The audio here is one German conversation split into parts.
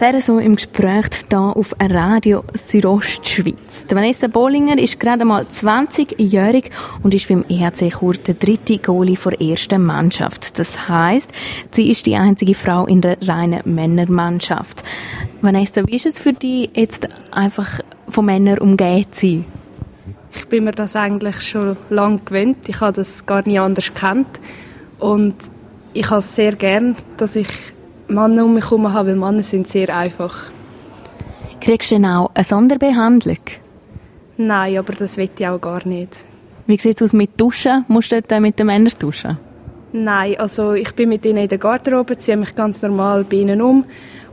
Zuerst so im Gespräch hier auf Radio Südostschweiz. Vanessa Bollinger ist gerade mal 20-jährig und ist beim EHC Chur der dritte Goalie der ersten Mannschaft. Das heißt, sie ist die einzige Frau in der reinen Männermannschaft. Vanessa, wie ist es für dich, jetzt einfach von Männern umgeben zu sein? Ich bin mir das eigentlich schon lange gewöhnt. Ich habe das gar nicht anders kennt und ich habe es sehr gern, dass ich Männer um mich herum habe, weil Männer sind sehr einfach. Kriegst du denn auch eine Sonderbehandlung? Nein, aber das will ich auch gar nicht. Wie sieht es aus mit Duschen? Musst du dort mit den Männern duschen? Nein, also ich bin mit ihnen in der Garderobe, ziehe mich ganz normal bei ihnen um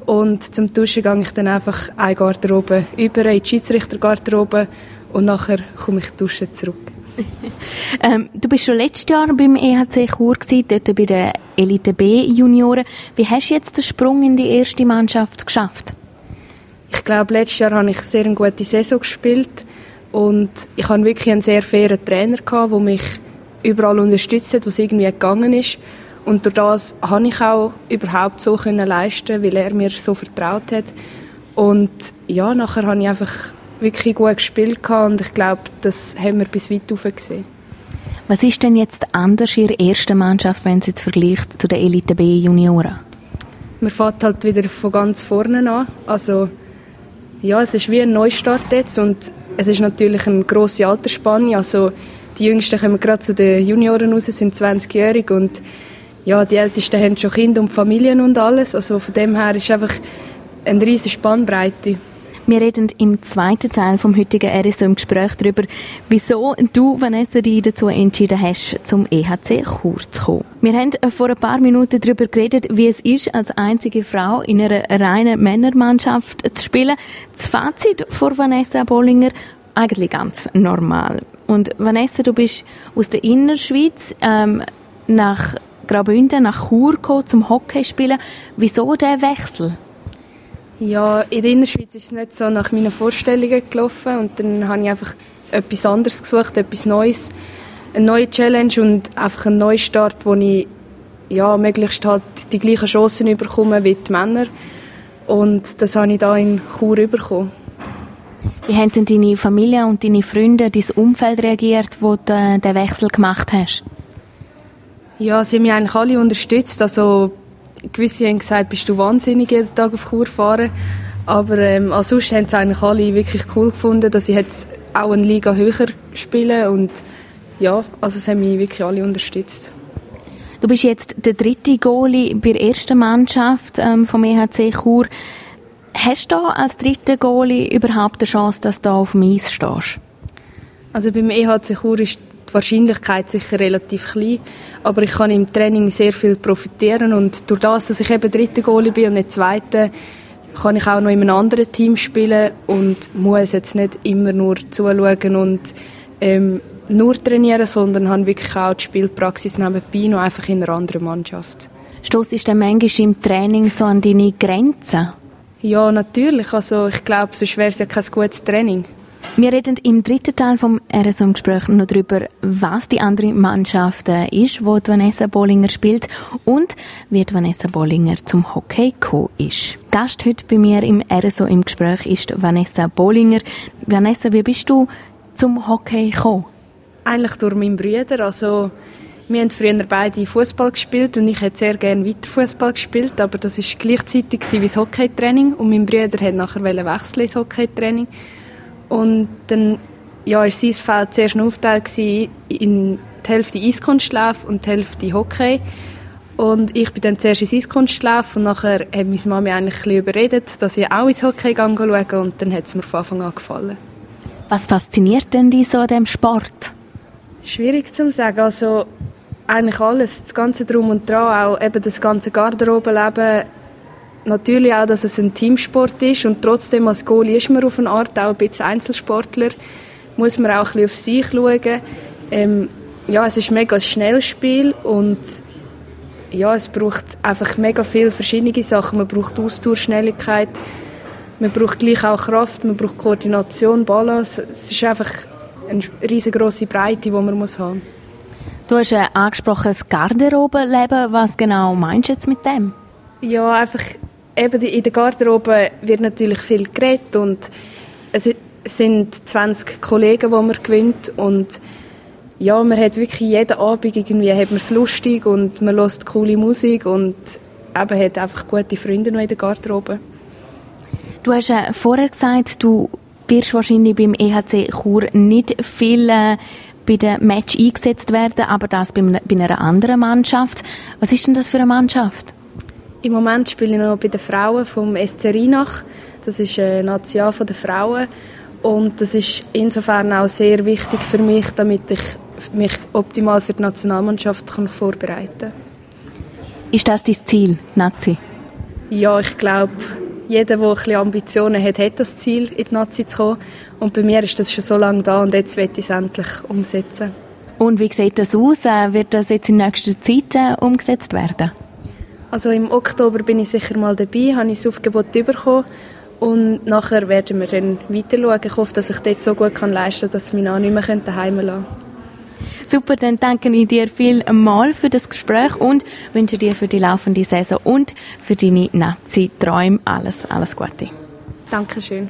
und zum Duschen gehe ich dann einfach eine Garderobe über in die Schiedsrichtergarderobe und nachher komme ich duschen zurück. ähm, du bist schon letztes Jahr beim EHC Chur gewesen, dort bei den Elite B Junioren. Wie hast du jetzt den Sprung in die erste Mannschaft geschafft? Ich glaube, letztes Jahr habe ich sehr eine gute Saison gespielt und ich hatte wirklich einen sehr fairen Trainer gehabt, der mich überall unterstützt hat, was irgendwie gegangen ist. Und durch das konnte ich auch überhaupt so leisten, weil er mir so vertraut hat. Und ja, nachher habe ich einfach wirklich gut gespielt und ich glaube, das haben wir bis weit rauf gesehen. Was ist denn jetzt anders in der ersten Mannschaft, wenn Sie jetzt vergleicht zu den Elite B Junioren? Man fährt halt wieder von ganz vorne an. Also ja, es ist wie ein Neustart jetzt und es ist natürlich eine grosse Altersspanne. Also die Jüngsten kommen gerade zu den Junioren raus, sind 20-jährig und ja, die Ältesten haben schon Kinder und Familien und alles. Also von dem her ist einfach eine riesige Spannbreite. Wir reden im zweiten Teil vom heutigen RSO im Gespräch darüber, wieso du, Vanessa, dich dazu entschieden hast, zum EHC Chur zu kommen. Wir haben vor ein paar Minuten darüber geredet, wie es ist, als einzige Frau in einer reinen Männermannschaft zu spielen. Das Fazit von Vanessa Bollinger, eigentlich ganz normal. Und Vanessa, du bist aus der Innerschweiz ähm, nach Graubünden, nach Chur gekommen, zum Hockey spielen. Wieso der Wechsel? Ja, in der Innerschweiz ist es nicht so nach meinen Vorstellungen gelaufen und dann habe ich einfach etwas anderes gesucht, etwas Neues, eine neue Challenge und einfach einen Neustart, wo ich ja, möglichst halt die gleichen Chancen bekomme wie die Männer und das habe ich da in Chur bekommen. Wie haben denn deine Familie und deine Freunde, dein Umfeld reagiert, wo du äh, den Wechsel gemacht hast? Ja, sie haben mich eigentlich alle unterstützt, also gewisse haben gesagt, bist du wahnsinnig, jeden Tag auf Chur fahren. Aber ähm, ansonsten haben es eigentlich alle wirklich cool gefunden, dass ich jetzt auch eine Liga höher spiele und ja, also es haben mich wirklich alle unterstützt. Du bist jetzt der dritte Goalie bei der ersten Mannschaft ähm, vom EHC Chur. Hast du als dritter Goalie überhaupt eine Chance, dass du auf dem Eis stehst? Also beim EHC Chur ist die Wahrscheinlichkeit sicher relativ klein, aber ich kann im Training sehr viel profitieren und durch das, dass ich eben dritte Goalie bin und nicht zweite, kann ich auch noch in einem anderen Team spielen und muss jetzt nicht immer nur zuschauen und ähm, nur trainieren, sondern habe wirklich auch die Spielpraxis nebenbei noch einfach in einer anderen Mannschaft. Stoßt du manchmal im Training so an deine Grenzen? Ja, natürlich. Also ich glaube, sonst wäre es ja kein gutes Training. Wir reden im dritten Teil vom RSM-Gespräch noch darüber, was die andere Mannschaft äh, ist, wo die Vanessa Bollinger spielt und wie die Vanessa Bollinger zum Hockey gekommen ist. Gast heute bei mir im RSO im Gespräch ist Vanessa Bollinger. Vanessa, wie bist du zum Hockey gekommen? Eigentlich durch meinen Bruder. Also wir haben früher beide Fußball gespielt und ich hätte sehr gerne weiter Fußball gespielt, aber das ist gleichzeitig wie das Hockeytraining und mein Bruder hat nachher wechseln ins Hockeytraining. Und dann ja, war sein Feld zuerst ein Aufteil in die Hälfte Eiskunstlauf und die Hälfte Hockey. Und ich bin dann zuerst ins Eiskunstlauf und nachher hat meine Mami eigentlich ein überredet, dass ich auch ins Hockey schaue und dann hat es mir von Anfang an gefallen. Was fasziniert denn dich so an diesem Sport? Schwierig zu sagen. Also eigentlich alles, das ganze Drum und Dran, auch eben das ganze Garderobenleben, natürlich auch, dass es ein Teamsport ist und trotzdem als Goalie ist man auf eine Art auch ein bisschen Einzelsportler. Muss man auch ein bisschen auf sich schauen. Ähm, ja, es ist mega ein schnelles Spiel und ja, es braucht einfach mega viele verschiedene Sachen. Man braucht Ausdauer, Schnelligkeit, man braucht gleich auch Kraft, man braucht Koordination, Balance. Es ist einfach eine riesengroße Breite, die man muss haben. Du hast äh, angesprochen das Garderobenleben. Was genau meinst du jetzt mit dem? Ja, einfach eben in der Garderobe wird natürlich viel geredet und es sind 20 Kollegen, die man gewinnt und ja, man hat wirklich jeden Abend irgendwie hat man es lustig und man hört coole Musik und eben hat einfach gute Freunde noch in der Garderobe. Du hast äh, vorher gesagt, du wirst wahrscheinlich beim EHC Chur nicht viel äh, bei dem Match eingesetzt werden, aber das bei, bei einer anderen Mannschaft. Was ist denn das für eine Mannschaft? Im Moment spiele ich noch bei den Frauen vom SC Rheinach. Das ist ein National von den Frauen und das ist insofern auch sehr wichtig für mich, damit ich mich optimal für die Nationalmannschaft kann vorbereiten kann. Ist das dein Ziel, Nazi? Ja, ich glaube, jeder, der ein bisschen Ambitionen hat, hat das Ziel, in die Nazi zu kommen. Und bei mir ist das schon so lange da und jetzt will ich es endlich umsetzen. Und wie sieht das aus? Äh, wird das jetzt in nächster Zeit äh, umgesetzt werden? Also im Oktober bin ich sicher mal dabei, habe ich das Aufgebot bekommen und nachher werden wir dann weiter schauen. Ich hoffe, dass ich dort so gut kann leisten kann, dass ich mich auch nicht mehr daheim lassen Super, dann danke ich dir vielmals für das Gespräch und wünsche dir für die laufende Saison und für deine Nazi-Träume alles, alles Gute. Dankeschön.